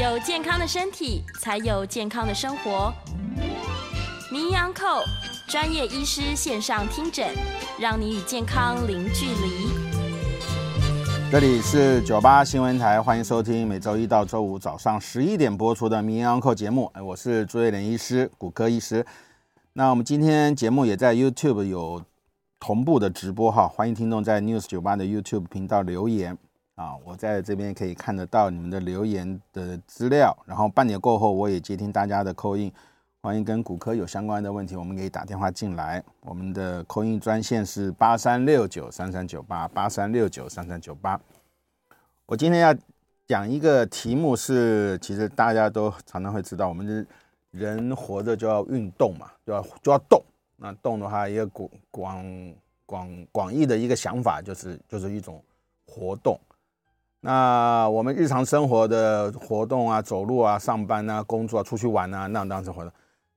有健康的身体，才有健康的生活。名医安扣专业医师线上听诊，让你与健康零距离。这里是九八新闻台，欢迎收听每周一到周五早上十一点播出的名医安扣节目。我是朱瑞莲医师，骨科医师。那我们今天节目也在 YouTube 有同步的直播哈，欢迎听众在 News 九八的 YouTube 频道留言。啊，我在这边可以看得到你们的留言的资料，然后半年过后我也接听大家的 call in，欢迎跟骨科有相关的问题，我们可以打电话进来，我们的 call in 专线是八三六九三三九八八三六九三三九八。我今天要讲一个题目是，其实大家都常常会知道，我们人活着就要运动嘛，就要就要动。那动的话，一个广广广广义的一个想法就是就是一种活动。那我们日常生活的活动啊，走路啊，上班啊，工作啊，出去玩啊，那当是活动。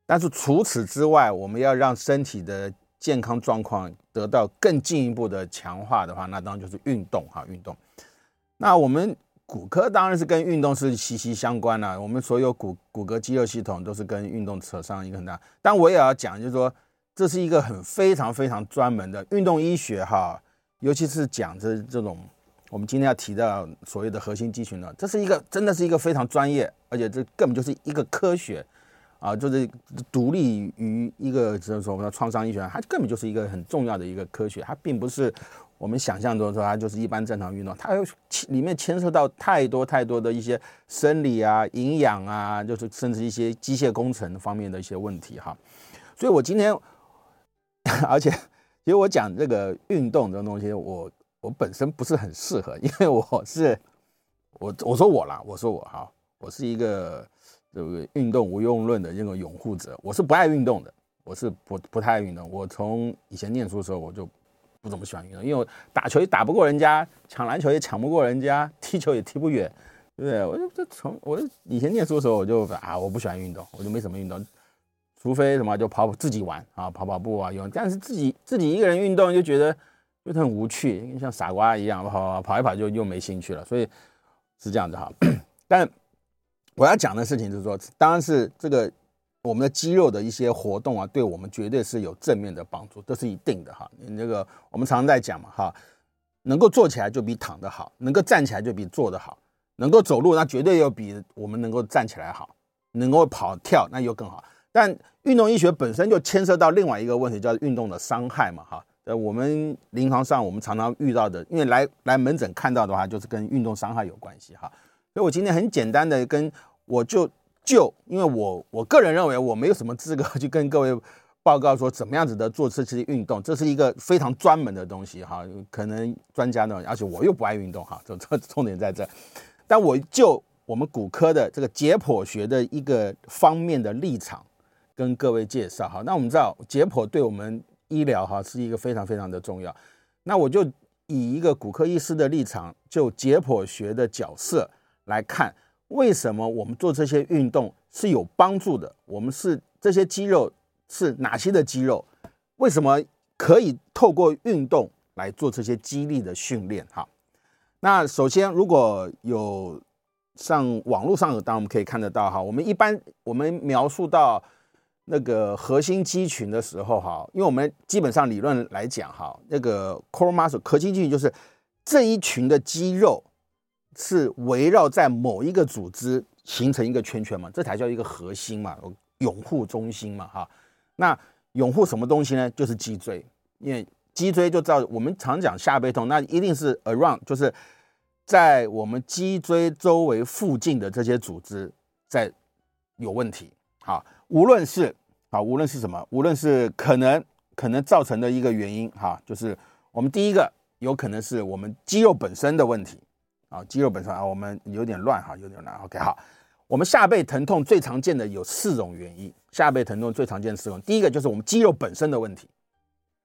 但是除此之外，我们要让身体的健康状况得到更进一步的强化的话，那当然就是运动哈，运动。那我们骨科当然是跟运动是息息相关了，我们所有骨骨骼肌肉系统都是跟运动扯上一个很大。但我也要讲，就是说这是一个很非常非常专门的运动医学哈，尤其是讲这这种。我们今天要提到所谓的核心肌群呢，这是一个真的是一个非常专业，而且这根本就是一个科学，啊，就是独立于一个就是说我们的创伤医学，它根本就是一个很重要的一个科学，它并不是我们想象中说它就是一般正常运动，它有里面牵涉到太多太多的一些生理啊、营养啊，就是甚至一些机械工程方面的一些问题哈，所以我今天，而且其实我讲这个运动这种东西，我。我本身不是很适合，因为我是我我说我啦，我说我哈，我是一个这个运动无用论的这个拥护者。我是不爱运动的，我是不不太爱运动。我从以前念书的时候我就不怎么喜欢运动，因为我打球也打不过人家，抢篮球也抢不过人家，踢球也踢不远，对不对？我就这从我以前念书的时候我就啊，我不喜欢运动，我就没什么运动，除非什么就跑跑自己玩啊，跑跑步啊，用。但是自己自己一个人运动就觉得。就很无趣，像傻瓜一样跑跑一跑就又没兴趣了，所以是这样子哈。但我要讲的事情就是说，当然是这个我们的肌肉的一些活动啊，对我们绝对是有正面的帮助，这是一定的哈。你这个我们常常在讲嘛哈，能够坐起来就比躺得好，能够站起来就比坐得好，能够走路那绝对要比我们能够站起来好，能够跑跳那又更好。但运动医学本身就牵涉到另外一个问题，叫运动的伤害嘛哈。呃，我们临床上我们常常遇到的，因为来来门诊看到的话，就是跟运动伤害有关系哈。所以我今天很简单的跟我就就，因为我我个人认为我没有什么资格去跟各位报告说怎么样子的做这些运动，这是一个非常专门的东西哈。可能专家呢，而且我又不爱运动哈，这这重点在这。但我就我们骨科的这个解剖学的一个方面的立场跟各位介绍哈。那我们知道解剖对我们。医疗哈是一个非常非常的重要，那我就以一个骨科医师的立场，就解剖学的角色来看，为什么我们做这些运动是有帮助的？我们是这些肌肉是哪些的肌肉？为什么可以透过运动来做这些肌力的训练？哈，那首先如果有上网络上有，当然我们可以看得到哈，我们一般我们描述到。那个核心肌群的时候，哈，因为我们基本上理论来讲，哈，那个 core muscle 核心肌群就是这一群的肌肉是围绕在某一个组织形成一个圈圈嘛，这才叫一个核心嘛，拥护中心嘛，哈。那拥护什么东西呢？就是脊椎，因为脊椎就知道我们常讲下背痛，那一定是 around，就是在我们脊椎周围附近的这些组织在有问题，好。无论是啊，无论是什么，无论是可能可能造成的一个原因哈，就是我们第一个有可能是我们肌肉本身的问题啊，肌肉本身啊，我们有点乱哈，有点乱。OK，好，我们下背疼痛最常见的有四种原因，下背疼痛最常见的四种，第一个就是我们肌肉本身的问题，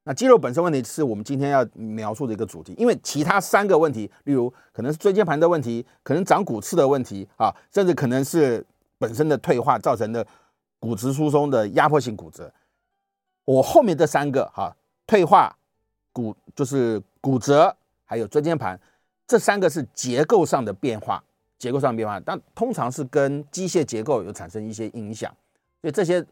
那肌肉本身问题是我们今天要描述的一个主题，因为其他三个问题，例如可能是椎间盘的问题，可能长骨刺的问题啊，甚至可能是本身的退化造成的。骨质疏松的压迫性骨折，我后面这三个哈，退化骨就是骨折，还有椎间盘，这三个是结构上的变化，结构上变化，但通常是跟机械结构有产生一些影响。所以这些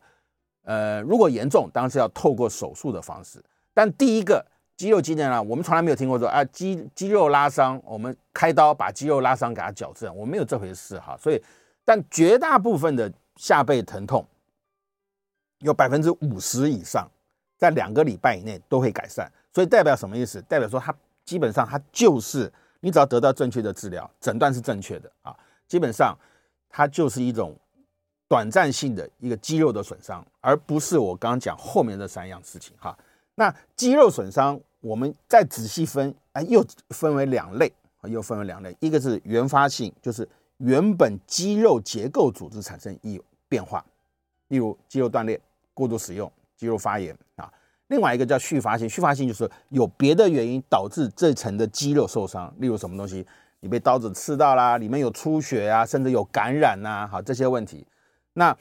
呃，如果严重，当然是要透过手术的方式。但第一个肌肉肌腱啊，我们从来没有听过说啊，肌肌肉拉伤，我们开刀把肌肉拉伤给它矫正，我没有这回事哈。所以，但绝大部分的下背疼痛，有百分之五十以上，在两个礼拜以内都会改善。所以代表什么意思？代表说它基本上它就是你只要得到正确的治疗，诊断是正确的啊，基本上它就是一种短暂性的一个肌肉的损伤，而不是我刚刚讲后面的三样事情哈。那肌肉损伤，我们再仔细分，哎，又分为两类，又分为两类，一个是原发性，就是原本肌肉结构组织产生一变化，例如肌肉断裂、过度使用、肌肉发炎啊。另外一个叫续发性，续发性就是有别的原因导致这层的肌肉受伤，例如什么东西，你被刀子刺到啦，里面有出血啊，甚至有感染呐、啊，好，这些问题。那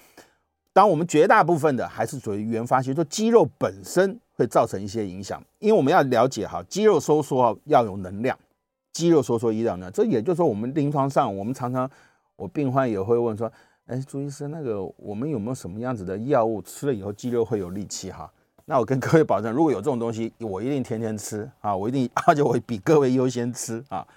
当我们绝大部分的还是属于原发性，就肌肉本身会造成一些影响，因为我们要了解哈，肌肉收缩要有能量，肌肉收缩一定要能量，这也就是说我们临床上我们常常我病患也会问说，哎，朱医生，那个我们有没有什么样子的药物吃了以后肌肉会有力气哈？那我跟各位保证，如果有这种东西，我一定天天吃啊！我一定，而且我会比各位优先吃啊。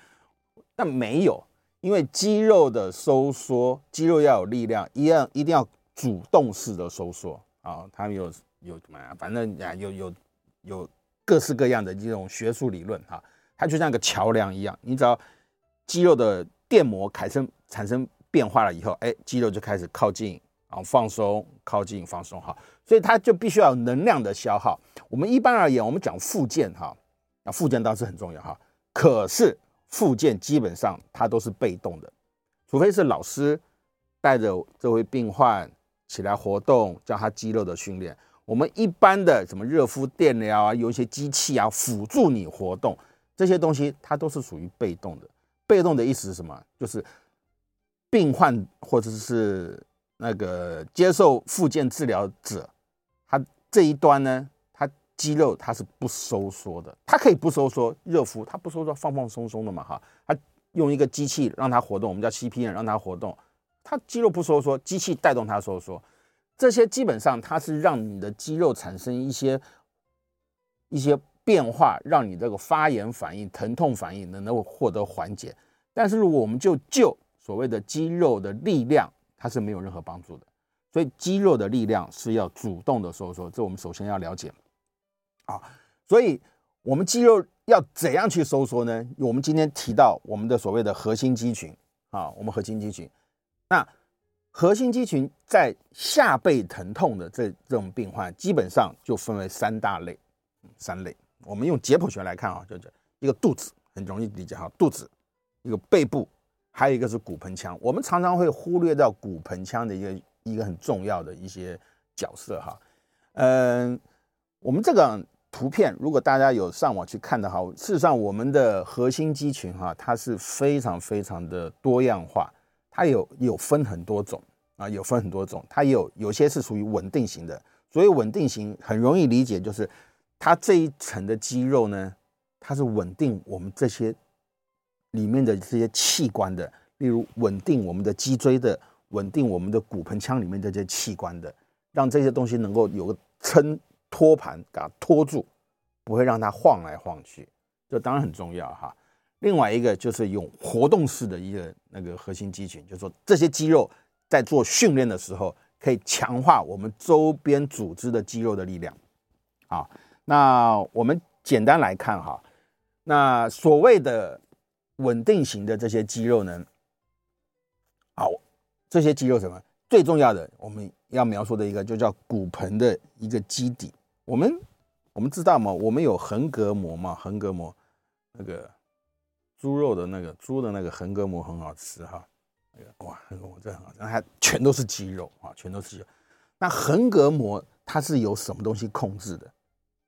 但没有，因为肌肉的收缩，肌肉要有力量，一样一定要主动式的收缩啊。它有有什么呀？反正呀，有有有各式各样的这种学术理论哈。它就像个桥梁一样，你只要肌肉的电膜产生产生变化了以后，哎，肌肉就开始靠近。然后放松，靠近放松哈，所以它就必须要有能量的消耗。我们一般而言，我们讲复健哈，那复健当然是很重要哈。可是复健基本上它都是被动的，除非是老师带着这位病患起来活动，叫他肌肉的训练。我们一般的什么热敷、电疗啊，有一些机器啊辅助你活动，这些东西它都是属于被动的。被动的意思是什么？就是病患或者是。那个接受复健治疗者，他这一端呢，他肌肉他是不收缩的，他可以不收缩，热敷他不收缩，放放松松的嘛哈，他用一个机器让他活动，我们叫 CPN 让他活动，他肌肉不收缩，机器带动他收缩，这些基本上它是让你的肌肉产生一些一些变化，让你这个发炎反应、疼痛反应能够获得缓解。但是如果我们就就所谓的肌肉的力量，它是没有任何帮助的，所以肌肉的力量是要主动的收缩，这我们首先要了解。啊，所以我们肌肉要怎样去收缩呢？我们今天提到我们的所谓的核心肌群啊，我们核心肌群，那核心肌群在下背疼痛的这这种病患，基本上就分为三大类，三类。我们用解剖学来看啊，就是一个肚子，很容易理解哈，肚子，一个背部。还有一个是骨盆腔，我们常常会忽略掉骨盆腔的一个一个很重要的一些角色哈。嗯，我们这个图片，如果大家有上网去看的话，事实上我们的核心肌群哈，它是非常非常的多样化，它有有分很多种啊，有分很多种，它有有些是属于稳定型的，所以稳定型很容易理解，就是它这一层的肌肉呢，它是稳定我们这些。里面的这些器官的，例如稳定我们的脊椎的，稳定我们的骨盆腔里面的这些器官的，让这些东西能够有个撑托盘给它托住，不会让它晃来晃去，这当然很重要哈。另外一个就是用活动式的一个那个核心肌群，就是说这些肌肉在做训练的时候，可以强化我们周边组织的肌肉的力量。啊，那我们简单来看哈，那所谓的。稳定型的这些肌肉呢，好，这些肌肉什么最重要的？我们要描述的一个就叫骨盆的一个基底。我们我们知道嘛，我们有横膈膜嘛，横膈膜那个猪肉的那个猪的那个横膈膜很好吃哈，那个哇，横膈膜这很好吃，它全都是肌肉啊，全都是肌肉。那横膈膜它是由什么东西控制的？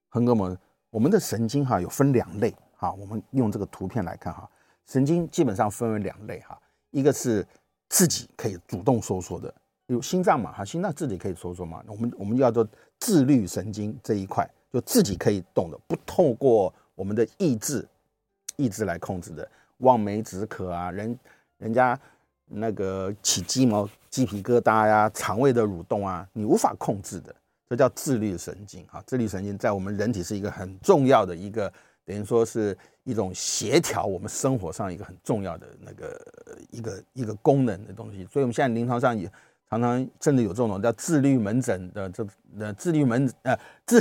横膈膜，我们的神经哈有分两类哈，我们用这个图片来看哈。神经基本上分为两类哈，一个是自己可以主动收缩的，有心脏嘛哈，心脏自己可以收缩嘛，我们我们叫做自律神经这一块，就自己可以动的，不透过我们的意志意志来控制的，望梅止渴啊，人人家那个起鸡毛、鸡皮疙瘩呀、肠胃的蠕动啊，你无法控制的，这叫自律神经啊。自律神经在我们人体是一个很重要的一个，等于说是一种协调我们生活上一个很重要的那个一个一个功能的东西。所以我们现在临床上也常常甚至有这种叫自律门诊的这呃自律门呃自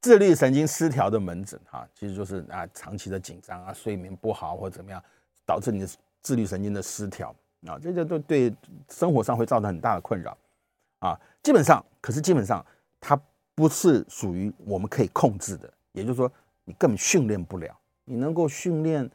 自律神经失调的门诊哈，其实就是啊长期的紧张啊、睡眠不好或怎么样，导致你的自律神经的失调。啊，这些都对生活上会造成很大的困扰，啊，基本上，可是基本上它不是属于我们可以控制的，也就是说，你根本训练不了。你能够训练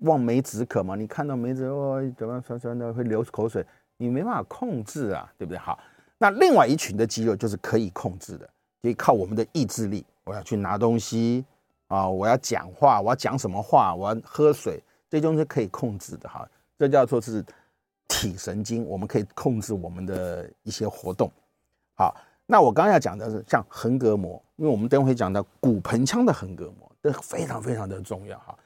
望梅止渴吗？你看到梅子哦，怎么酸酸的会流口水，你没办法控制啊，对不对？好，那另外一群的肌肉就是可以控制的，可以靠我们的意志力。我要去拿东西啊，我要讲话，我要讲什么话，我要喝水，这些东西可以控制的哈，这叫做是。体神经，我们可以控制我们的一些活动。好，那我刚刚要讲的是像横膈膜，因为我们等会讲到骨盆腔的横膈膜，这非常非常的重要哈。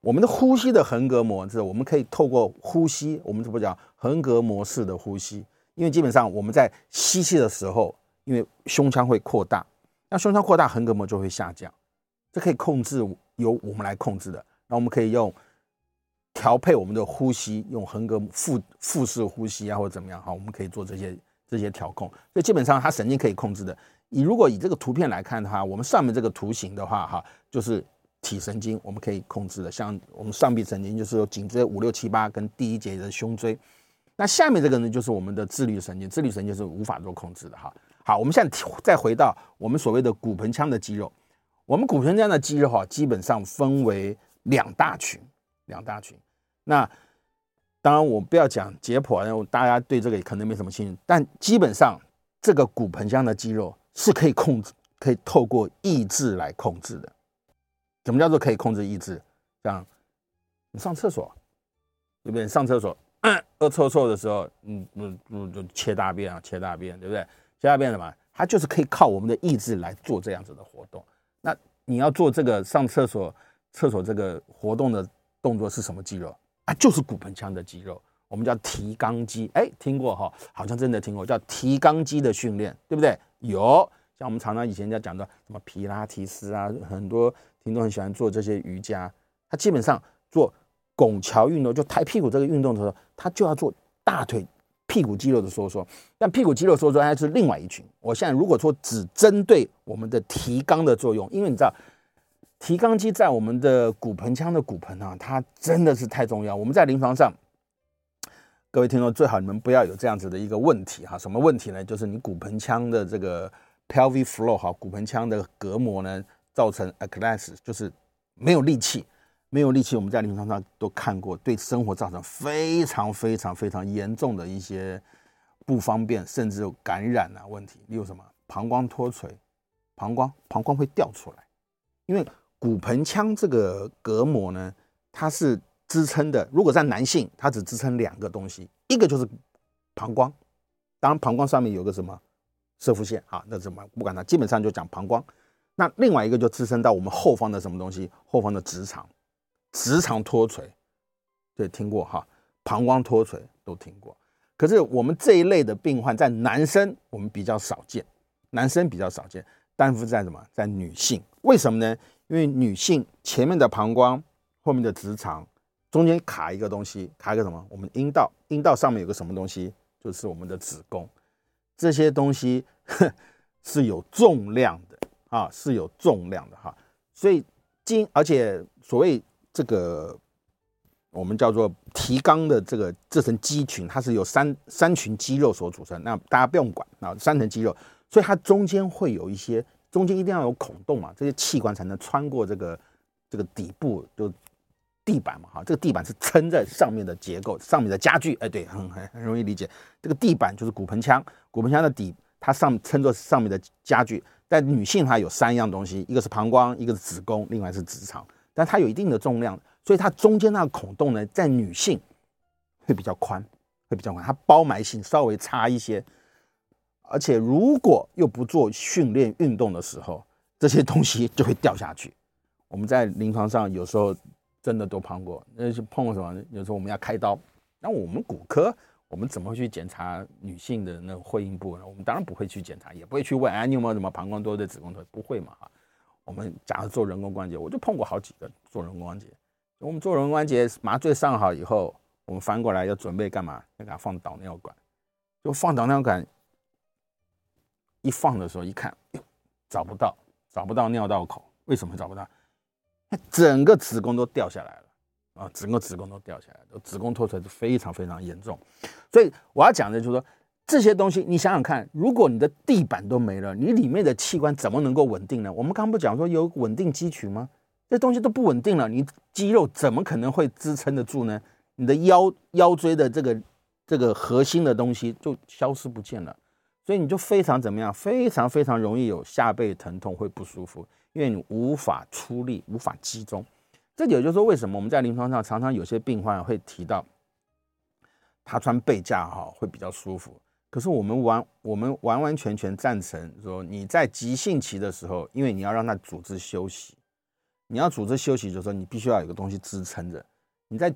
我们的呼吸的横膈膜是，我们可以透过呼吸，我们怎么讲横膈膜式的呼吸？因为基本上我们在吸气的时候，因为胸腔会扩大，那胸腔扩大，横膈膜就会下降，这可以控制，由我们来控制的。那我们可以用。调配我们的呼吸，用横膈腹腹式呼吸啊，或者怎么样哈，我们可以做这些这些调控。所以基本上它神经可以控制的。你如果以这个图片来看的话，我们上面这个图形的话哈，就是体神经我们可以控制的。像我们上臂神经就是有颈椎五六七八跟第一节的胸椎。那下面这个呢，就是我们的自律神经，自律神经是无法做控制的哈。好，我们现在再回到我们所谓的骨盆腔的肌肉。我们骨盆腔的肌肉哈，基本上分为两大群，两大群。那当然，我不要讲解剖，因为大家对这个可能没什么兴趣。但基本上，这个骨盆腔的肌肉是可以控制，可以透过意志来控制的。什么叫做可以控制意志？像你上厕所，对不对？上厕所，嗯饿臭臭的时候，嗯嗯嗯，就切大便啊，切大便，对不对？切大便什么？它就是可以靠我们的意志来做这样子的活动。那你要做这个上厕所，厕所这个活动的动作是什么肌肉？啊，就是骨盆腔的肌肉，我们叫提肛肌。哎，听过哈？好像真的听过，叫提肛肌的训练，对不对？有，像我们常常以前在讲的什么皮拉提斯啊，很多听众很喜欢做这些瑜伽。他基本上做拱桥运动，就抬屁股这个运动的时候，他就要做大腿屁股肌肉的收缩。但屁股肌肉收缩还是另外一群。我现在如果说只针对我们的提肛的作用，因为你知道。提肛肌在我们的骨盆腔的骨盆啊，它真的是太重要。我们在临床上，各位听众最好你们不要有这样子的一个问题哈。什么问题呢？就是你骨盆腔的这个 pelvic floor 哈，骨盆腔的隔膜呢，造成 a class 就是没有力气，没有力气。我们在临床上都看过，对生活造成非常非常非常严重的一些不方便，甚至有感染啊问题。例如什么膀胱脱垂，膀胱膀胱会掉出来，因为。骨盆腔这个隔膜呢，它是支撑的。如果在男性，它只支撑两个东西，一个就是膀胱，当然膀胱上面有个什么射腹线啊，那什么不管它，基本上就讲膀胱。那另外一个就支撑到我们后方的什么东西？后方的直肠，直肠脱垂，对，听过哈？膀胱脱垂都听过。可是我们这一类的病患在男生我们比较少见，男生比较少见，但是在什么？在女性，为什么呢？因为女性前面的膀胱，后面的直肠，中间卡一个东西，卡一个什么？我们阴道，阴道上面有个什么东西？就是我们的子宫。这些东西 是有重量的啊，是有重量的哈。所以经，而且所谓这个我们叫做提肛的这个这层肌群，它是由三三群肌肉所组成。那大家不用管啊，三层肌肉，所以它中间会有一些。中间一定要有孔洞嘛，这些器官才能穿过这个这个底部，就地板嘛，哈，这个地板是撑在上面的结构，上面的家具，哎，对，很很很容易理解。这个地板就是骨盆腔，骨盆腔的底，它上撑着上面的家具。但女性它有三样东西，一个是膀胱，一个是子宫，另外是直肠，但它有一定的重量，所以它中间那个孔洞呢，在女性会比较宽，会比较宽，它包埋性稍微差一些。而且如果又不做训练运动的时候，这些东西就会掉下去。我们在临床上有时候真的都碰过，那是碰过什么？有时候我们要开刀，那我们骨科我们怎么会去检查女性的那个会阴部呢？我们当然不会去检查，也不会去问哎，你有没有什么膀胱多的子宫头？不会嘛哈。我们假如做人工关节，我就碰过好几个做人工关节。我们做人工关节麻醉上好以后，我们翻过来要准备干嘛？要给他放导尿管。就放导尿管，一放的时候一看，找不到，找不到尿道口。为什么找不到？整个子宫都掉下来了啊！整个子宫都掉下来了，子宫脱垂是非常非常严重。所以我要讲的就是说，这些东西你想想看，如果你的地板都没了，你里面的器官怎么能够稳定呢？我们刚刚不讲说有稳定肌群吗？这东西都不稳定了，你肌肉怎么可能会支撑得住呢？你的腰腰椎的这个这个核心的东西就消失不见了，所以你就非常怎么样？非常非常容易有下背疼痛，会不舒服。因为你无法出力，无法集中，这也就是说，为什么我们在临床上常常有些病患会提到，他穿背架哈会比较舒服。可是我们完我们完完全全赞成说，你在急性期的时候，因为你要让他组织休息，你要组织休息，就是说你必须要有个东西支撑着。你在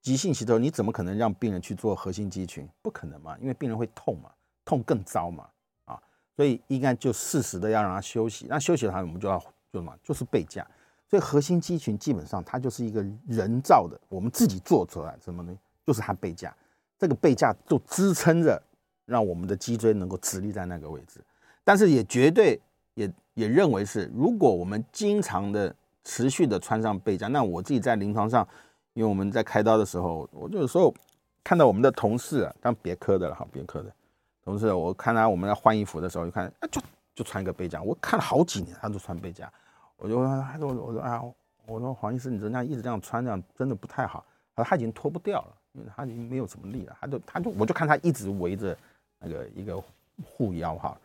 急性期的时候，你怎么可能让病人去做核心肌群？不可能嘛，因为病人会痛嘛，痛更糟嘛。啊所以应该就适时的要让他休息，那休息的话，我们就要做什么？就是背架。所以核心肌群基本上它就是一个人造的，我们自己做出来什么呢？就是它背架。这个背架就支撑着，让我们的脊椎能够直立在那个位置。但是也绝对也也认为是，如果我们经常的持续的穿上背架，那我自己在临床上，因为我们在开刀的时候，我就有时候看到我们的同事啊，当别科的了哈，别科的。同时，我看他我们要换衣服的时候，就看，就就穿一个背夹。我看了好几年，他都穿背夹。我就问，他说，我说啊，我说黄医师，你这样一直这样穿，这样真的不太好。他说他已经脱不掉了，因为他已经没有什么力了。他就他就我就看他一直围着那个一个护腰哈。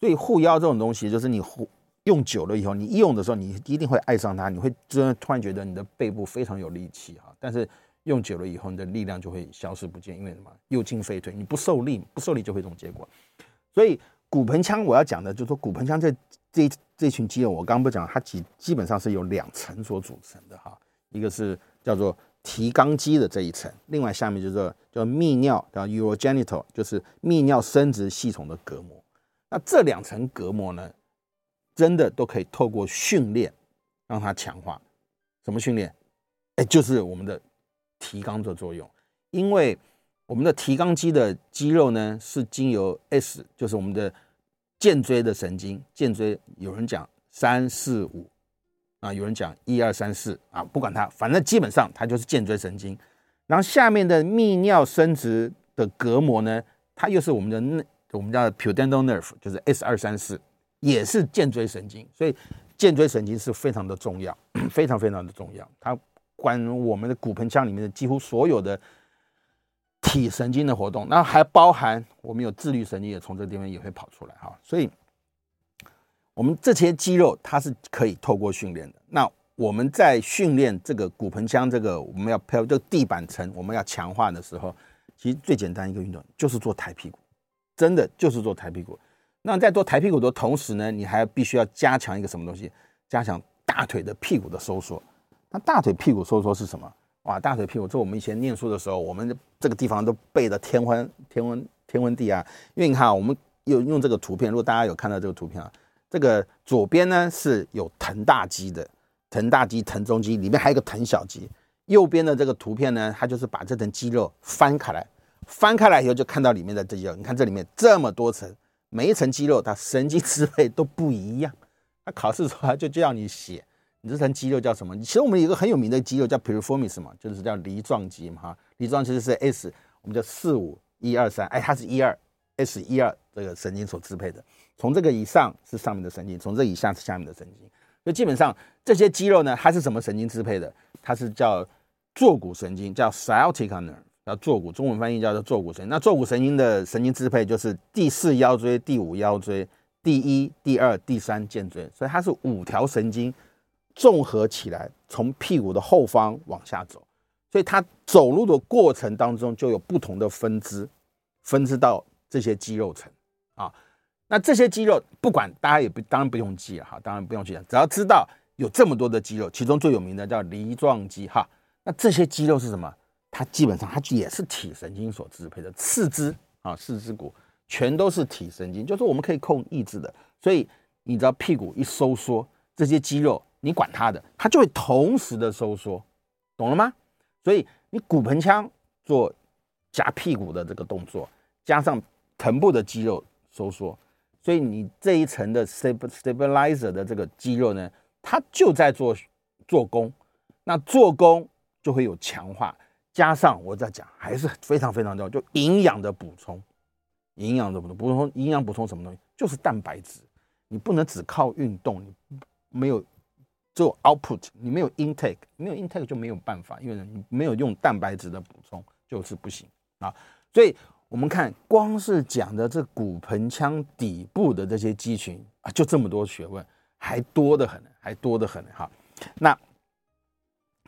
所以护腰这种东西，就是你护用久了以后，你一用的时候，你一定会爱上它，你会真的突然觉得你的背部非常有力气哈。但是。用久了以后，你的力量就会消失不见，因为什么？右进废退，你不受力，不受力就会这种结果。所以骨盆腔我要讲的，就是说骨盆腔这这这群肌肉，我刚刚不讲，它基基本上是由两层所组成的哈，一个是叫做提肛肌的这一层，另外下面就是叫泌尿，叫 urogenital，就是泌尿生殖系统的隔膜。那这两层隔膜呢，真的都可以透过训练让它强化。什么训练？哎，就是我们的。提肛的作用，因为我们的提肛肌的肌肉呢，是经由 S，就是我们的荐椎的神经，荐椎有人讲三四五啊，有人讲一二三四啊，不管它，反正基本上它就是荐椎神经。然后下面的泌尿生殖的隔膜呢，它又是我们的那我们叫 pudendal nerve，就是 S 二三四，也是荐椎神经。所以荐椎神经是非常的重要，非常非常的重要，它。管我们的骨盆腔里面的几乎所有的体神经的活动，那还包含我们有自律神经也从这个地方也会跑出来哈，所以我们这些肌肉它是可以透过训练的。那我们在训练这个骨盆腔这个我们要配合这个地板层我们要强化的时候，其实最简单一个运动就是做抬屁股，真的就是做抬屁股。那在做抬屁股的同时呢，你还必须要加强一个什么东西？加强大腿的屁股的收缩。那大腿屁股收缩是什么？哇，大腿屁股，这我们以前念书的时候，我们这个地方都背得天昏天昏天昏地暗。因为你看，我们用用这个图片，如果大家有看到这个图片啊，这个左边呢是有臀大肌的，臀大肌、臀中肌里面还有个臀小肌。右边的这个图片呢，它就是把这层肌肉翻开来，翻开来以后就看到里面的肌肉。你看这里面这么多层，每一层肌肉它神经支配都不一样。它考试出来就叫你写。你这层肌肉叫什么？其实我们有一个很有名的肌肉叫 piriformis 嘛，就是叫梨状肌嘛哈。梨状肌是 S，我们叫四五一二三，哎，它是一二 S 一二这个神经所支配的。从这个以上是上面的神经，从这以下是下面的神经。所以基本上这些肌肉呢，它是什么神经支配的？它是叫坐骨神经，叫 sciatic nerve，叫坐骨，中文翻译叫做坐骨神经。那坐骨神经的神经支配就是第四腰椎、第五腰椎、第一、第二、第三荐椎，所以它是五条神经。综合起来，从屁股的后方往下走，所以它走路的过程当中就有不同的分支，分支到这些肌肉层啊。那这些肌肉不管大家也不当然不用记了哈，当然不用记了，只要知道有这么多的肌肉，其中最有名的叫梨状肌哈。那这些肌肉是什么？它基本上它也是体神经所支配的，四肢啊，四肢骨全都是体神经，就是我们可以控抑制的。所以你知道屁股一收缩，这些肌肉你管它的，它就会同时的收缩，懂了吗？所以你骨盆腔做夹屁股的这个动作，加上臀部的肌肉收缩，所以你这一层的 stabilizer 的这个肌肉呢，它就在做做功。那做功就会有强化，加上我在讲还是非常非常重要，就营养的补充，营养的补充，补充营养补充什么东西？就是蛋白质。你不能只靠运动，你没有做 output，你没有 intake，没有 intake 就没有办法，因为你没有用蛋白质的补充就是不行啊。所以我们看，光是讲的这骨盆腔底部的这些肌群啊，就这么多学问，还多得很，还多得很哈。那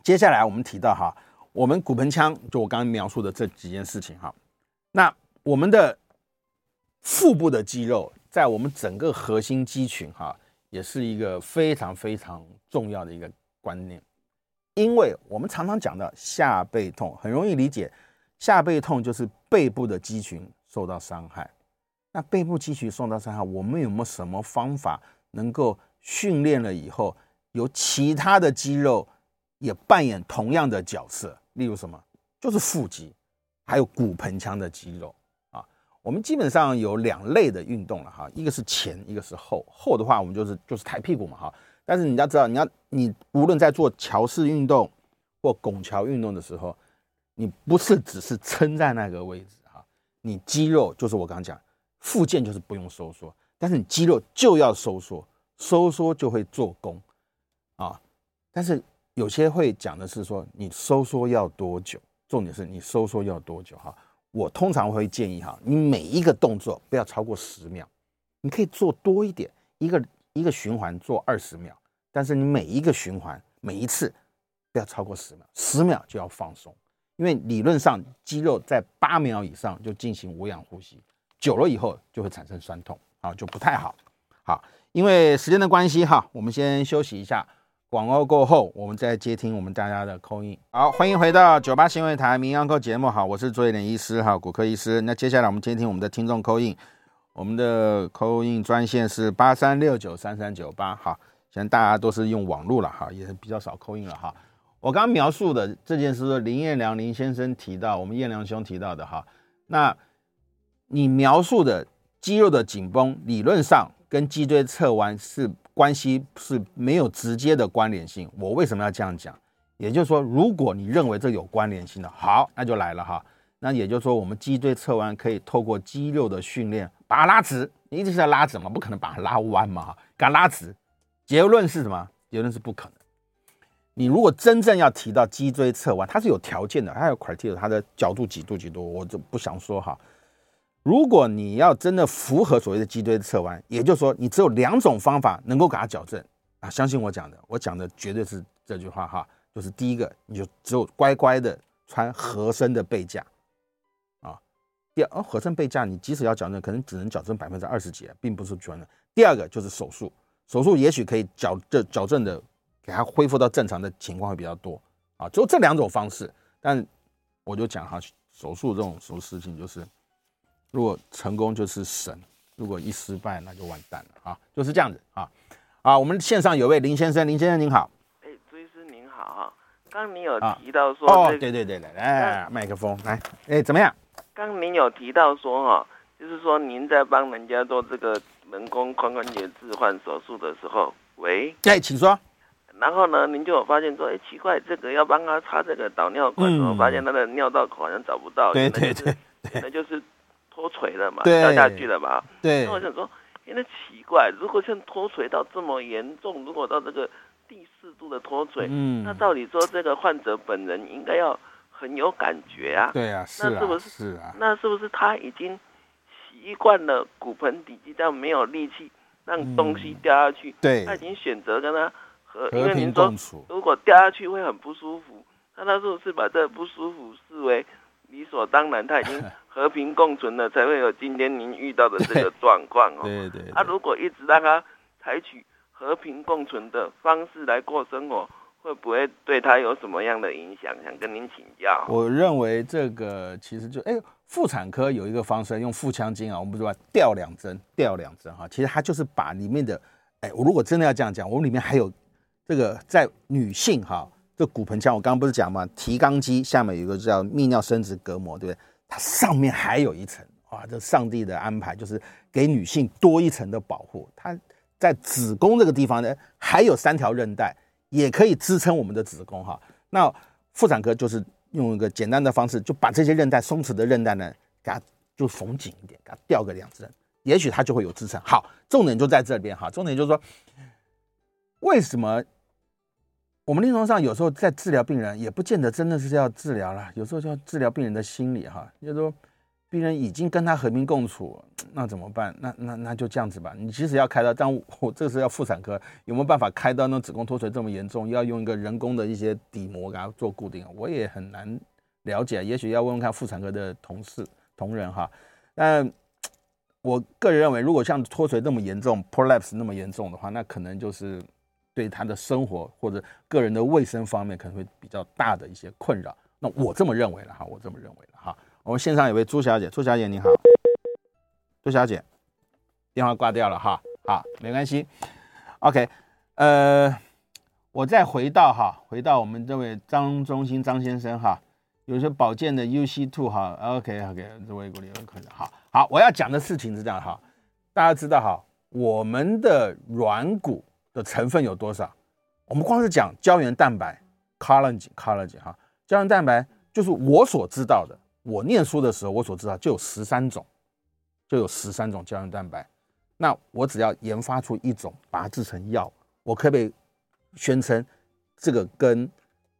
接下来我们提到哈，我们骨盆腔就我刚刚描述的这几件事情哈，那我们的腹部的肌肉在我们整个核心肌群哈，也是一个非常非常重要的一个观念，因为我们常常讲到下背痛，很容易理解，下背痛就是背部的肌群受到伤害。那背部肌群受到伤害，我们有没有什么方法能够训练了以后，有其他的肌肉？也扮演同样的角色，例如什么，就是腹肌，还有骨盆腔的肌肉。我们基本上有两类的运动了哈，一个是前，一个是后。后的话，我们就是就是抬屁股嘛哈。但是你要知道，你要你无论在做桥式运动或拱桥运动的时候，你不是只是撑在那个位置哈，你肌肉就是我刚刚讲，附件就是不用收缩，但是你肌肉就要收缩，收缩就会做功啊，但是。有些会讲的是说，你收缩要多久？重点是你收缩要多久？哈，我通常会建议哈，你每一个动作不要超过十秒，你可以做多一点，一个一个循环做二十秒，但是你每一个循环每一次不要超过十秒，十秒就要放松，因为理论上肌肉在八秒以上就进行无氧呼吸，久了以后就会产生酸痛啊，就不太好。好，因为时间的关系哈，我们先休息一下。广告过后，我们再接听我们大家的 call in。好，欢迎回到九八新闻台名医堂节目。好，我是卓点医师，哈，骨科医师。那接下来我们接听我们的听众 call in。我们的 call in 专线是八三六九三三九八。好，现在大家都是用网络了，哈，也是比较少 call in 了，哈。我刚刚描述的这件事，林彦良林先生提到，我们彦良兄提到的，哈。那你描述的肌肉的紧绷，理论上跟脊椎侧弯是。关系是没有直接的关联性。我为什么要这样讲？也就是说，如果你认为这有关联性的，好，那就来了哈。那也就是说，我们脊椎侧弯可以透过肌肉的训练把它拉直。你一直是在拉直嘛，不可能把它拉弯嘛哈。给它拉直，结论是什么？结论是不可能。你如果真正要提到脊椎侧弯，它是有条件的，它有 criteria，它的角度几度几度，我就不想说哈。如果你要真的符合所谓的脊椎侧弯，也就是说，你只有两种方法能够给它矫正啊！相信我讲的，我讲的绝对是这句话哈，就是第一个，你就只有乖乖的穿合身的背架啊。第二，合身背架你即使要矫正，可能只能矫正百分之二十几，并不是全的。第二个就是手术，手术也许可以矫正矫正的，给它恢复到正常的情况会比较多啊。就这两种方式，但我就讲哈，手术这种什么事情就是。如果成功就是神，如果一失败那就完蛋了啊！就是这样子啊！啊，我们线上有位林先生，林先生您好。哎，朱医师您好哈。刚刚您有提到说、啊、哦，对对对对，来麦克风来，哎，怎么样？刚刚您有提到说哈，就是说您在帮人家做这个人工髋关节置换手术的时候，喂，哎，请说。然后呢，您就有发现说，哎，奇怪，这个要帮他插这个导尿管，我、嗯、发现他的尿道口好像找不到，对对对，那就是。脱垂了嘛，掉下去了嘛。对。那我想说，有点奇怪，如果像脱垂到这么严重，如果到这个第四度的脱垂，嗯，那照理说这个患者本人应该要很有感觉啊。对啊，是啊。那是不是？是啊。那是不是他已经习惯了骨盆底肌这样没有力气让东西掉下去？对。他已经选择跟他和，和平共处。如果掉下去会很不舒服，那他是不是把这个不舒服视为理所当然？他已经。和平共存了，才会有今天您遇到的这个 状况哦。对对。他、啊、如果一直让他采取和平共存的方式来过生活，会不会对他有什么样的影响？想跟您请教。我认为这个其实就哎，妇产科有一个方式，用腹腔镜啊，我们不是说吊两针，吊两针哈，其实它就是把里面的哎，我如果真的要这样讲，我们里面还有这个在女性哈，这骨盆腔我刚刚不是讲吗？提肛肌下面有一个叫泌尿生殖隔膜，对不对？它上面还有一层哇，这上帝的安排就是给女性多一层的保护。它在子宫这个地方呢，还有三条韧带。也可以支撑我们的子宫哈，那妇产科就是用一个简单的方式，就把这些韧带松弛的韧带呢，给它就缝紧一点，给它吊个两针，也许它就会有支撑。好，重点就在这边哈，重点就是说，为什么我们临床上有时候在治疗病人，也不见得真的是要治疗了，有时候就要治疗病人的心理哈，就是说。病人已经跟他和平共处，那怎么办？那那那就这样子吧。你即使要开刀，但我这是要妇产科，有没有办法开刀？那子宫脱垂这么严重，要用一个人工的一些底膜给它做固定，我也很难了解。也许要问问看妇产科的同事同仁哈。但我个人认为，如果像脱垂那么严重，prolapse 那么严重的话，那可能就是对他的生活或者个人的卫生方面可能会比较大的一些困扰。那我这么认为了哈，我这么认为了哈。我们线上有位朱小姐，朱小姐你好，朱小姐，电话挂掉了哈，好，没关系，OK，呃，我再回到哈，回到我们这位张中心张先生哈，有些保健的 UC two 哈，OK OK，这位鼓励有可能，好好，我要讲的事情是这样哈，大家知道哈，我们的软骨的成分有多少？我们光是讲胶原蛋白，collagen collagen 哈，胶原蛋白就是我所知道的。我念书的时候，我所知道就有十三种，就有十三种胶原蛋白。那我只要研发出一种，把它制成药，我可不可以宣称这个跟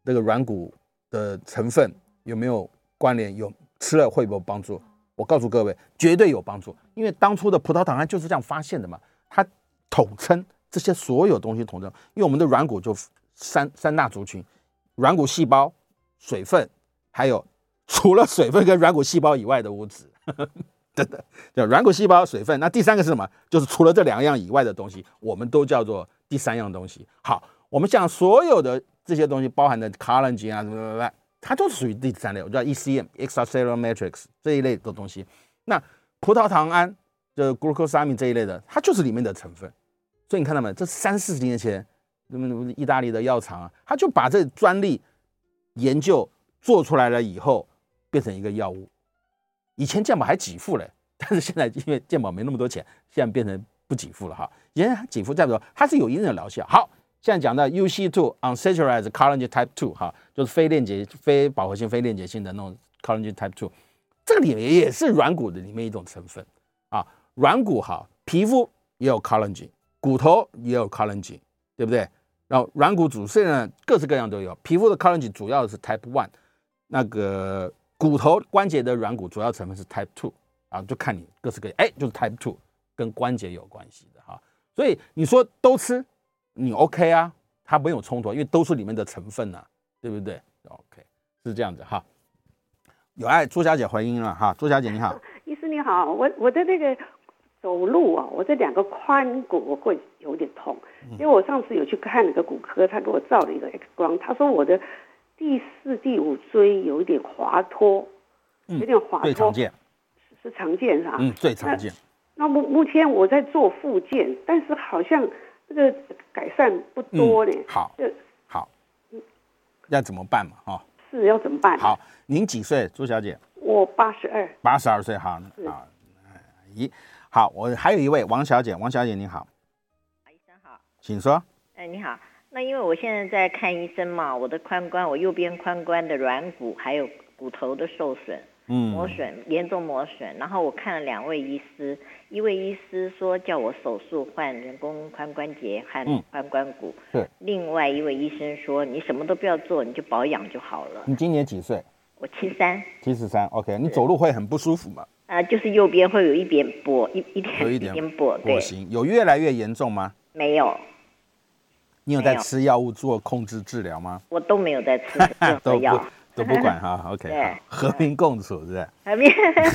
那个软骨的成分有没有关联？有吃了会不会有帮助？我告诉各位，绝对有帮助，因为当初的葡萄糖胺就是这样发现的嘛。它统称这些所有东西统称，因为我们的软骨就三三大族群：软骨细胞、水分，还有。除了水分跟软骨细胞以外的物质，真的叫软骨细胞、水分。那第三个是什么？就是除了这两样以外的东西，我们都叫做第三样东西。好，我们像所有的这些东西，包含的 collagen 啊什么什么什么，它都属于第三类，我叫 ECM（extracellular matrix） 这一类的东西。那葡萄糖胺就 glucosamine 这一类的，它就是里面的成分。所以你看到没？这三四十年前，那么意大利的药厂啊，他就把这专利研究做出来了以后。变成一个药物，以前健保还给付嘞，但是现在因为健保没那么多钱，现在变成不给付了哈。以前给付，再说它是有一定的疗效。好，现在讲到 UC2 unsaturated collagen type two 哈，就是非链接、非饱和性、非链接性的那种 collagen type two，这个里面也是软骨的里面一种成分啊。软骨哈，皮肤也有 collagen，骨头也有 collagen，对不对？然后软骨组成呢，各式各样都有。皮肤的 collagen 主要是 type one，那个。骨头关节的软骨主要成分是 Type Two 啊，就看你各式各样，哎，就是 Type Two 跟关节有关系的哈，所以你说都吃，你 OK 啊，它没有冲突，因为都是里面的成分呐、啊，对不对？OK 是这样子哈。有爱朱小姐回应了哈，朱小姐你好，医师你好，我我的那个走路啊，我这两个髋骨我会有点痛，因为我上次有去看那个骨科，他给我照了一个 X 光，他说我的。第四、第五椎有一点滑脱，有点滑脱，最常见，是常见是吧？嗯，最常见。那目目前我在做复健，但是好像这个改善不多呢。嗯、好，就好，要怎么办嘛？哈、哦，是要怎么办？好，您几岁，朱小姐？我八十二。八十二岁，好，好，咦，好，我还有一位王小姐，王小姐你好，医生好，请说。哎，你好。那因为我现在在看医生嘛，我的髋关，我右边髋关的软骨还有骨头的受损，嗯，磨损严重磨损。然后我看了两位医师，一位医师说叫我手术换人工髋关节和髋关骨，对。另外一位医生说你什么都不要做，你就保养就好了。你今年几岁？我七三。七十三，OK。你走路会很不舒服吗？啊、呃，就是右边会有一点跛，一一点有一点跛，对。行，有越来越严重吗？没有。你有在吃药物做控制治疗吗？我都没有在吃 任何药，都不管哈。OK，好，和平共处，是不是？和平。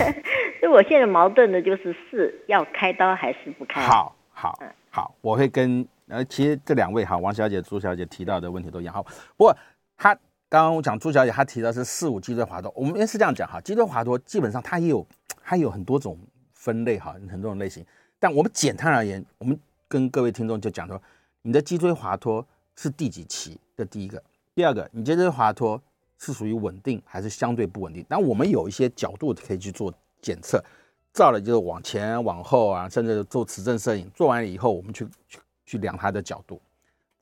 所以我现在矛盾的就是是要开刀还是不开？好好好，我会跟呃，其实这两位哈，王小姐、朱小姐提到的问题都一样。好，不过她刚刚我讲朱小姐，她提到是四五脊椎滑脱，我们是这样讲哈，脊椎滑脱基本上它也有它有很多种分类哈，很多种类型。但我们简单而言，我们跟各位听众就讲说，你的脊椎滑脱是第几期？这第一个，第二个，你脊椎滑脱是属于稳定还是相对不稳定？那我们有一些角度可以去做检测。照了就是往前往后啊，甚至做磁振摄影，做完了以后，我们去去去量它的角度，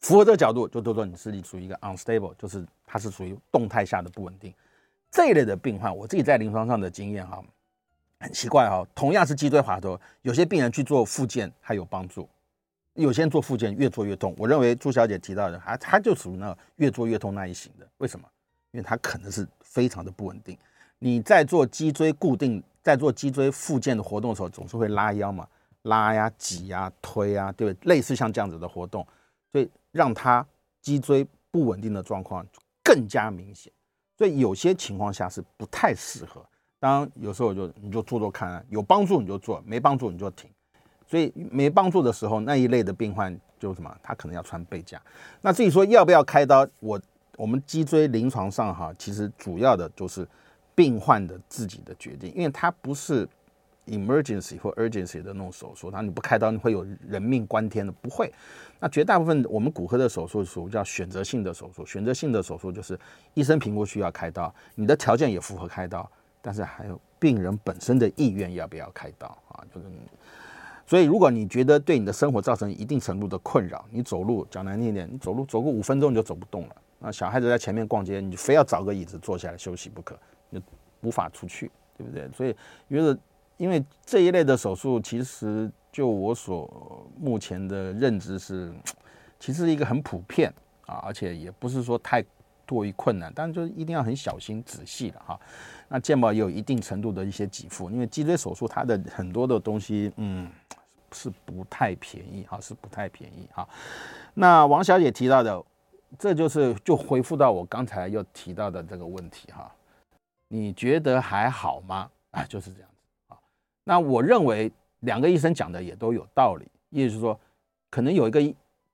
符合这个角度，就都说你是属于一个 unstable，就是它是属于动态下的不稳定。这一类的病患，我自己在临床上的经验哈，很奇怪哈，同样是脊椎滑脱，有些病人去做复健还有帮助，有些人做复健越做越痛。我认为朱小姐提到的，她她就属于那越做越痛那一型的。为什么？因为她可能是非常的不稳定。你在做脊椎固定。在做脊椎复健的活动的时候，总是会拉腰嘛，拉呀、挤呀、推呀，对不对？类似像这样子的活动，所以让他脊椎不稳定的状况更加明显。所以有些情况下是不太适合。当，有时候就你就做做看，有帮助你就做，没帮助你就停。所以没帮助的时候，那一类的病患就什么，他可能要穿背架。那至于说要不要开刀，我我们脊椎临床上哈，其实主要的就是。病患的自己的决定，因为他不是 emergency 或 urgency 的那种手术，他你不开刀你会有人命关天的，不会。那绝大部分我们骨科的手术属于叫选择性的手术，选择性的手术就是医生评估需要开刀，你的条件也符合开刀，但是还有病人本身的意愿要不要开刀啊？就是，所以如果你觉得对你的生活造成一定程度的困扰，你走路讲难听一点，你走路走个五分钟你就走不动了。那小孩子在前面逛街，你就非要找个椅子坐下来休息不可。就无法出去，对不对？所以觉得，因为这一类的手术，其实就我所目前的认知是，其实一个很普遍啊，而且也不是说太过于困难，但是就一定要很小心仔细的哈。那健保也有一定程度的一些给付，因为脊椎手术它的很多的东西，嗯，是不太便宜哈，是不太便宜哈。那王小姐提到的，这就是就回复到我刚才又提到的这个问题哈。你觉得还好吗？啊，就是这样子啊。那我认为两个医生讲的也都有道理，意思是说，可能有一个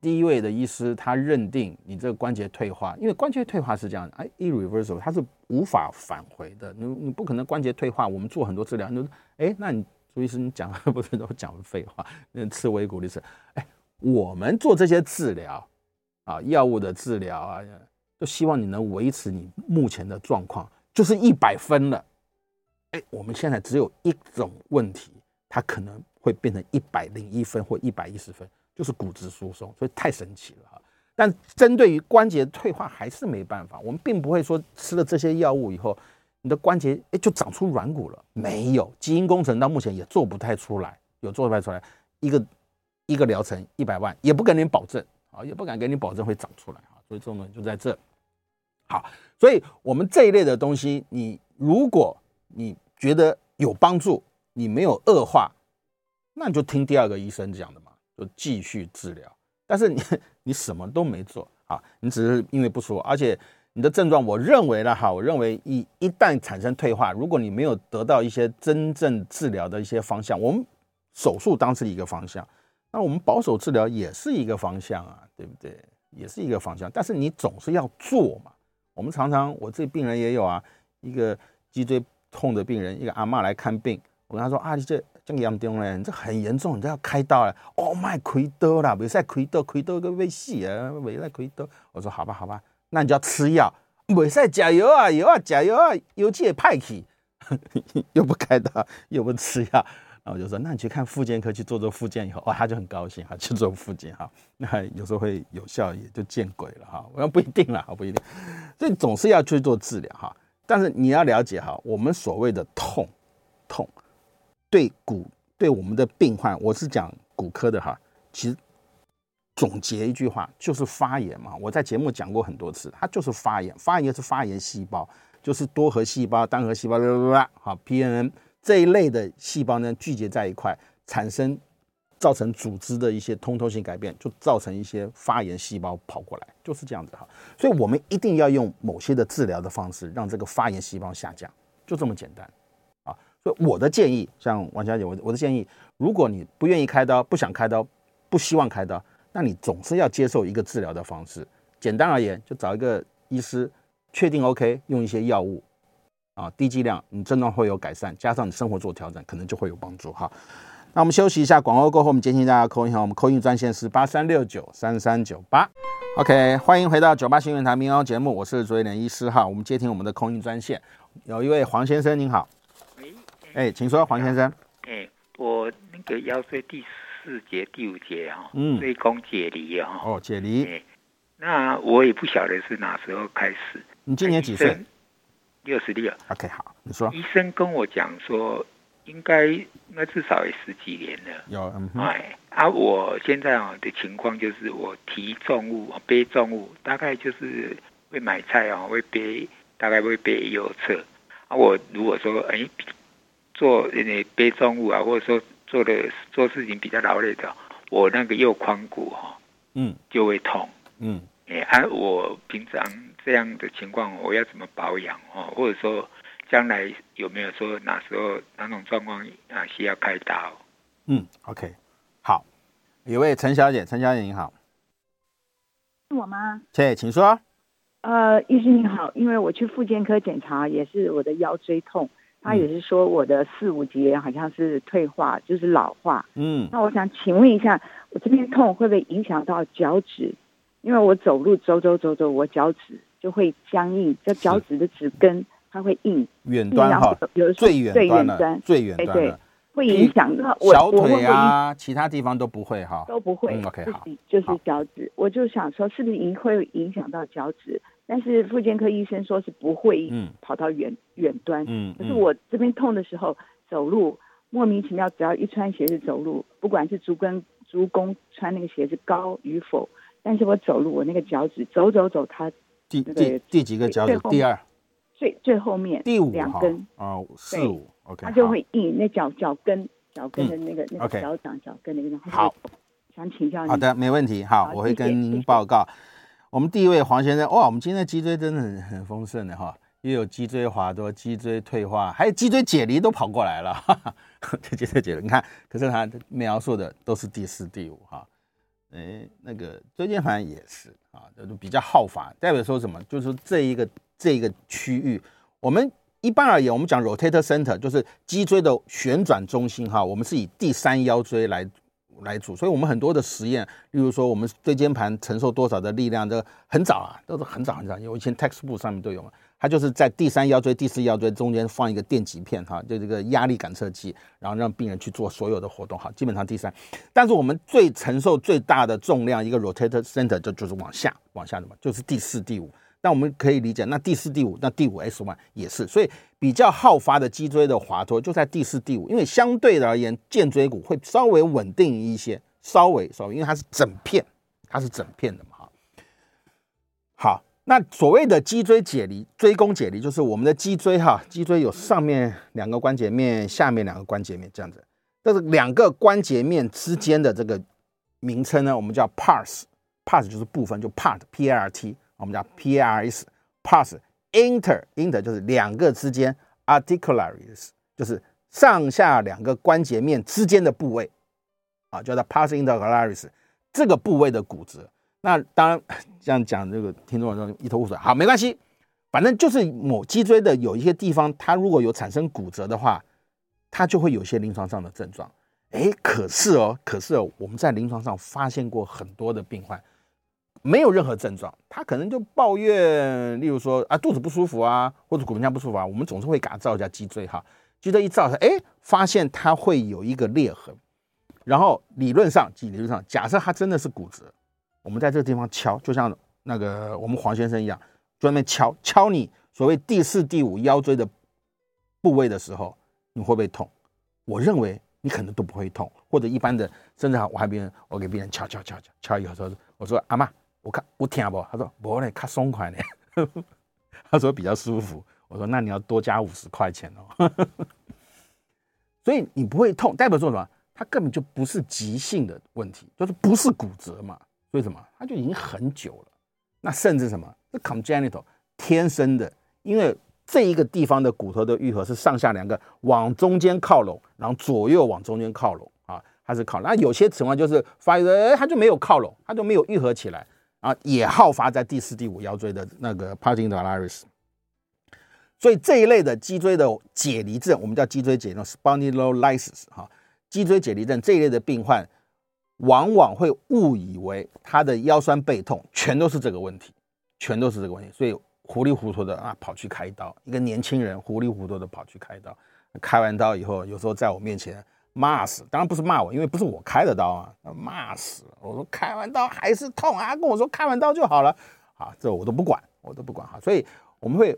第一位的医师他认定你这个关节退化，因为关节退化是这样的，哎，irreversible，它是无法返回的。你你不可能关节退化，我们做很多治疗，你说，哎，那你朱医师你讲不是都讲废话？那刺维骨的是，哎，我们做这些治疗啊，药物的治疗啊，就希望你能维持你目前的状况。就是一百分了，哎，我们现在只有一种问题，它可能会变成一百零一分或一百一十分，就是骨质疏松，所以太神奇了哈。但针对于关节退化还是没办法，我们并不会说吃了这些药物以后，你的关节哎就长出软骨了，没有，基因工程到目前也做不太出来，有做不太出来，一个一个疗程一百万，也不跟你保证啊，也不敢给你保证会长出来啊，所以这种东西就在这。好，所以我们这一类的东西，你如果你觉得有帮助，你没有恶化，那你就听第二个医生讲的嘛，就继续治疗。但是你你什么都没做啊，你只是因为不舒服，而且你的症状，我认为呢，哈，我认为一一旦产生退化，如果你没有得到一些真正治疗的一些方向，我们手术当是一个方向，那我们保守治疗也是一个方向啊，对不对？也是一个方向，但是你总是要做嘛。我们常常，我这病人也有啊，一个脊椎痛的病人，一个阿嬷来看病，我跟他说啊，你这这么严重嘞，你这很严重，你这要开刀了。哦，my 开刀啦，没使开刀，开刀个危死啊，没来开刀。我说好吧，好吧，那你就要吃药，没使加油啊，油啊，加油啊，油气也派去，又不开刀，又不吃药。然后我就说，那你去看复健科去做做复健以后，哇，他就很高兴哈，去做复健哈，那有时候会有效，也就见鬼了哈。我说不一定了，不一定，所以总是要去做治疗哈。但是你要了解哈，我们所谓的痛，痛对骨对我们的病患，我是讲骨科的哈。其实总结一句话就是发炎嘛。我在节目讲过很多次，它就是发炎，发炎是发炎细胞，就是多核细胞、单核细胞，啦啦啦，好，PNN。这一类的细胞呢，聚集在一块，产生造成组织的一些通透性改变，就造成一些发炎细胞跑过来，就是这样子哈。所以我们一定要用某些的治疗的方式，让这个发炎细胞下降，就这么简单。所以我的建议，像王小姐，我我的建议，如果你不愿意开刀，不想开刀，不希望开刀，那你总是要接受一个治疗的方式。简单而言，就找一个医师，确定 OK，用一些药物啊，低剂量，你症状会有改善，加上你生活做调整，可能就会有帮助哈。那我们休息一下，广告过后，我们接听大家 call in 哈，我们 call in 专线是八三六九三三九八。OK，欢迎回到九八新闻台民谣节目，我是卓一莲医师哈。我们接听我们的 call in 专线，有一位黄先生，您好。喂，哎，请说，黄先生。哎，我那个腰椎第四节、第五节哈，嗯，椎弓解离哈。哦，解离。那我也不晓得是哪时候开始。你今年几岁？六十六。OK，好，你说。医生跟我讲说。应该那至少也十几年了。有，嗯，哎，啊，我现在啊的情况就是，我提重物、背重物，大概就是会买菜啊，会背，大概会背右侧。啊，我如果说哎做那背重物啊，或者说做的做事情比较劳累的，我那个右髋骨哈，嗯，就会痛，嗯，哎，啊，我平常这样的情况，我要怎么保养哦，或者说。将来有没有说哪时候哪种状况啊需要开刀？嗯，OK，好，有位陈小姐，陈小姐你好，是我吗？对，请说。呃，医生你好，因为我去复健科检查，也是我的腰椎痛，他也是说我的四五节好像是退化，就是老化。嗯，那我想请问一下，我这边痛会不会影响到脚趾？因为我走路走走走走，我脚趾就会僵硬，这脚趾的趾根。它会硬，远端哈，有的最远端，最远端对，会影响到小腿啊，其他地方都不会哈，都不会。OK，好，就是脚趾，我就想说，是不是影会影响到脚趾？但是妇健科医生说是不会，跑到远远端。嗯，可是我这边痛的时候，走路莫名其妙，只要一穿鞋子走路，不管是足跟足弓穿那个鞋子高与否，但是我走路，我那个脚趾走走走，它第第第几个脚趾？第二。最最后面第五两根哦，四五，OK，它就会硬，那脚脚跟脚跟的那个那个脚掌脚跟的那个好，想请教你。好的，没问题，好，我会跟您报告。我们第一位黄先生，哇，我们今天的脊椎真的很很丰盛的哈，又有脊椎滑脱、脊椎退化，还有脊椎解离都跑过来了，哈哈，脊椎解离，你看，可是他描述的都是第四、第五哈，哎，那个椎间盘也是啊，都比较好发，代表说什么？就是这一个。这一个区域，我们一般而言，我们讲 rotator center 就是脊椎的旋转中心哈，我们是以第三腰椎来来组，所以我们很多的实验，例如说我们椎间盘承受多少的力量，这很早啊，都是很早很早，有以前 textbook 上面都有嘛，它就是在第三腰椎、第四腰椎中间放一个电极片哈，就这个压力感测器，然后让病人去做所有的活动哈，基本上第三，但是我们最承受最大的重量一个 rotator center 就就是往下往下的嘛，就是第四、第五。那我们可以理解，那第四、第五，那第五 S one 也是，所以比较好发的脊椎的滑脱就在第四、第五，因为相对而言，荐椎骨会稍微稳定一些，稍微稍微，因为它是整片，它是整片的嘛，哈。好，那所谓的脊椎解离、椎弓解离，就是我们的脊椎哈，脊椎有上面两个关节面，下面两个关节面这样子，这是两个关节面之间的这个名称呢，我们叫 pars，pars 就是部分，就 part，p a r t。我们叫 P A R S pass inter inter 就是两个之间，articularis 就是上下两个关节面之间的部位，啊，叫做 pass intercalaris，这个部位的骨折。那当然这样讲，这个听众说一头雾水。好，没关系，反正就是某脊椎的有一些地方，它如果有产生骨折的话，它就会有些临床上的症状。哎，可是哦，可是哦，我们在临床上发现过很多的病患。没有任何症状，他可能就抱怨，例如说啊肚子不舒服啊，或者骨盆腔不舒服啊，我们总是会给他照一下脊椎哈，脊椎一照他，哎，发现他会有一个裂痕，然后理论上，理论上，假设他真的是骨折，我们在这个地方敲，就像那个我们黄先生一样，专门敲敲你所谓第四、第五腰椎的部位的时候，你会不会痛？我认为你可能都不会痛，或者一般的，甚至我还别人，我给病人敲敲敲敲敲以后说，我说阿妈。我看我听不，他说不嘞，卡松快呢。他说比较舒服。我说那你要多加五十块钱哦。所以你不会痛，代表说什么？它根本就不是急性的问题，就是不是骨折嘛？为什么？它就已经很久了。那甚至什么？是 congenital 天生的，因为这一个地方的骨头的愈合是上下两个往中间靠拢，然后左右往中间靠拢啊，它是靠。那有些情况就是发育的，它就没有靠拢，它就没有愈合起来啊，也好发在第四、第五腰椎的那个 patellar 所以这一类的脊椎的解离症，我们叫脊椎解离 spondylolysis 哈，脊椎解离症这一类的病患，往往会误以为他的腰酸背痛全都是这个问题，全都是这个问题，所以糊里糊涂的啊跑去开刀。一个年轻人糊里糊涂的跑去开刀，开完刀以后，有时候在我面前骂死，当然不是骂我，因为不是我开的刀啊，骂死。我说开完刀还是痛啊，跟我说开完刀就好了，啊，这我都不管，我都不管哈。所以我们会。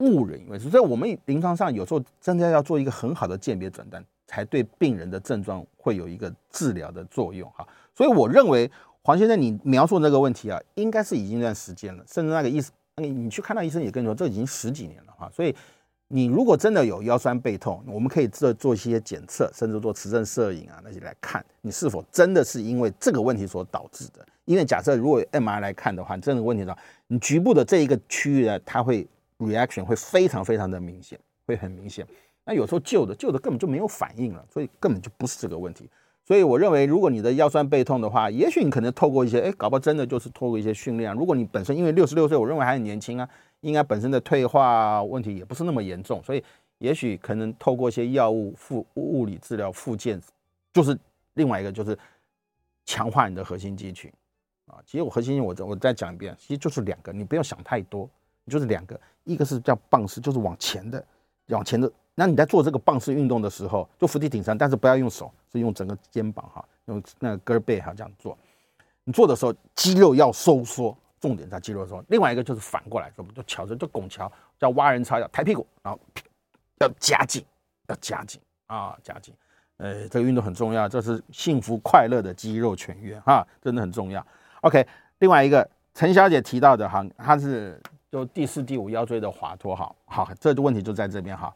误人以为，所以我们临床上有时候真的要做一个很好的鉴别诊断，才对病人的症状会有一个治疗的作用哈。所以我认为黄先生你描述那个问题啊，应该是已经一段时间了，甚至那个医生，你你去看到医生也跟你说，这已经十几年了哈。所以你如果真的有腰酸背痛，我们可以做做一些检测，甚至做磁振摄影啊那些来看你是否真的是因为这个问题所导致的。因为假设如果 M R 来看的话，这个问题的话，你局部的这一个区域呢，它会。reaction 会非常非常的明显，会很明显。那有时候旧的旧的根本就没有反应了，所以根本就不是这个问题。所以我认为，如果你的腰酸背痛的话，也许你可能透过一些，哎，搞不好真的就是透过一些训练。如果你本身因为六十六岁，我认为还很年轻啊，应该本身的退化问题也不是那么严重，所以也许可能透过一些药物、物物理治疗、复健，就是另外一个就是强化你的核心肌群啊。其实我核心我我再讲一遍，其实就是两个，你不要想太多。就是两个，一个是叫棒式，就是往前的，往前的。那你在做这个棒式运动的时候，就伏地挺身，但是不要用手，是用整个肩膀哈，用那个跟背哈这样做。你做的时候，肌肉要收缩，重点在肌肉收缩。另外一个就是反过来，怎么就翘着，就拱桥，叫蛙人操，要抬屁股，然后要夹紧，要夹紧啊，夹紧。呃，这个运动很重要，这是幸福快乐的肌肉全员哈，真的很重要。OK，另外一个陈小姐提到的哈，她是。就第四、第五腰椎的滑脱，好好，这个问题就在这边哈。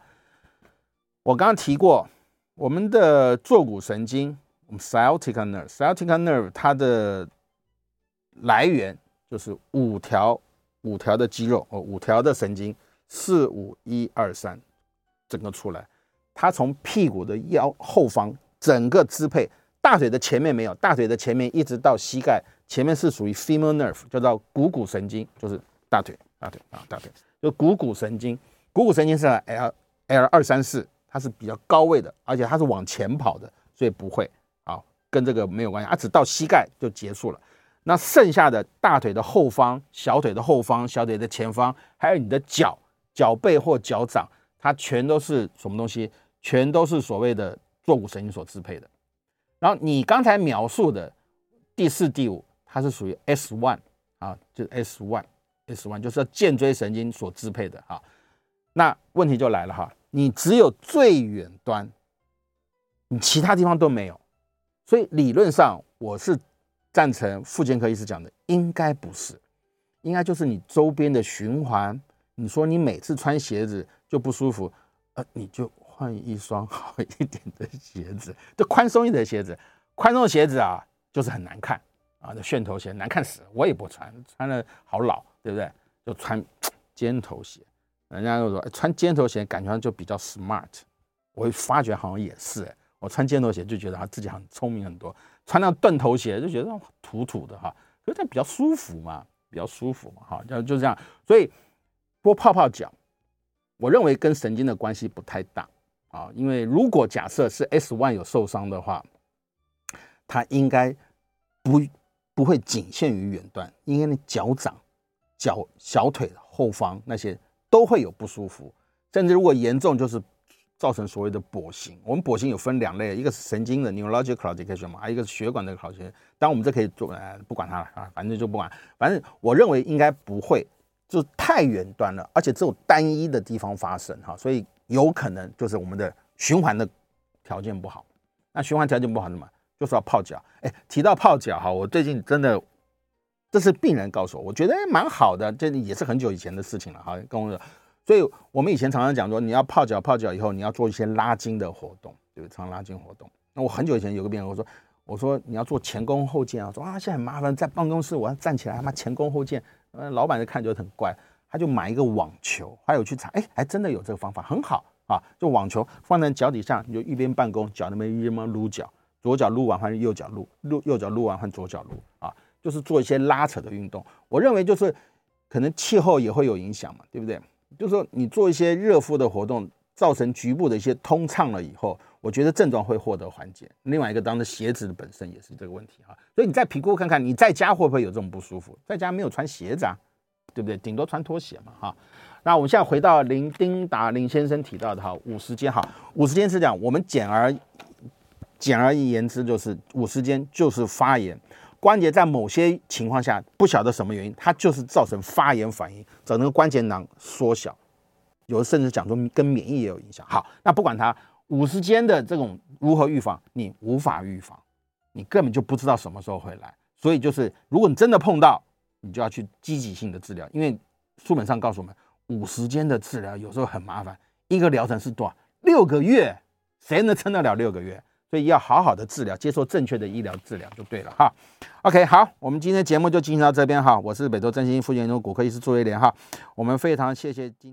我刚刚提过，我们的坐骨神经，我们 sciatic nerve，sciatic nerve 它的来源就是五条五条的肌肉哦，五条的神经，四五一二三，整个出来，它从屁股的腰后方整个支配，大腿的前面没有，大腿的前面一直到膝盖前面是属于 femur nerve，叫做股骨神经，就是大腿。大腿啊，大腿就股骨神经，股骨神经是 L L 二三四，它是比较高位的，而且它是往前跑的，所以不会啊，跟这个没有关系，它只到膝盖就结束了。那剩下的大腿的后方、小腿的后方、小腿的前方，还有你的脚、脚背或脚掌，它全都是什么东西？全都是所谓的坐骨神经所支配的。然后你刚才描述的第四、第五，它是属于 S one 啊，就是 S one。S one 就是肩椎神经所支配的哈，那问题就来了哈，你只有最远端，你其他地方都没有，所以理论上我是赞成妇健科医师讲的，应该不是，应该就是你周边的循环。你说你每次穿鞋子就不舒服，呃，你就换一双 好一点的鞋子，就宽松一点的鞋子，宽松的鞋子啊，就是很难看啊，那楦头鞋难看死了，我也不穿，穿了好老。对不对？就穿尖头鞋，人家就说穿尖头鞋感觉上就比较 smart。我发觉好像也是，我穿尖头鞋就觉得他自己很聪明很多，穿那断头鞋就觉得土土的哈，可是它比较舒服嘛，比较舒服嘛，哈，就就这样。所以多泡泡脚，我认为跟神经的关系不太大啊，因为如果假设是 S1 有受伤的话，它应该不不会仅限于远端，应该你脚掌。脚、小腿后方那些都会有不舒服，甚至如果严重，就是造成所谓的跛行。我们跛行有分两类，一个是神经的 neurological claudication 嘛，还有一个是血管的 claudication。当然我们这可以做，呃，不管它了啊，反正就不管。反正我认为应该不会，就太远端了，而且只有单一的地方发生哈，所以有可能就是我们的循环的条件不好。那循环条件不好什么？就是要泡脚。哎，提到泡脚哈，我最近真的。这是病人告诉我，我觉得蛮好的，这也是很久以前的事情了哈。跟我说，所以我们以前常常讲说，你要泡脚，泡脚以后你要做一些拉筋的活动，就是常拉筋活动。那我很久以前有个病人，我说，我说你要做前弓后箭啊，说啊现在很麻烦，在办公室我要站起来，他妈前弓后箭，呃，老板就看就很怪，他就买一个网球，还有去查，哎，还真的有这个方法，很好啊，就网球放在脚底下，你就一边办公，脚那边一边撸脚，左脚撸完换右脚撸，撸右脚撸完换左脚撸啊，就是做一些拉扯的运动。我认为就是可能气候也会有影响嘛，对不对？就是说你做一些热敷的活动，造成局部的一些通畅了以后，我觉得症状会获得缓解。另外一个，当然鞋子的本身也是这个问题哈，所以你再评估看看，你在家会不会有这种不舒服？在家没有穿鞋子啊，对不对？顶多穿拖鞋嘛哈。那我们现在回到林丁达林先生提到的哈，五十肩哈，五十肩是讲我们简而。简而言之，就是五十肩就是发炎，关节在某些情况下不晓得什么原因，它就是造成发炎反应，整个关节囊缩小，有的甚至讲说跟免疫也有影响。好，那不管它五十肩的这种如何预防，你无法预防，你根本就不知道什么时候会来，所以就是如果你真的碰到，你就要去积极性的治疗，因为书本上告诉我们，五十肩的治疗有时候很麻烦，一个疗程是多少？六个月，谁能撑得了六个月？所以要好好的治疗，接受正确的医疗治疗就对了哈。OK，好，我们今天节目就进行到这边哈。我是北斗振兴复健中骨科医师朱威廉哈。我们非常谢谢今。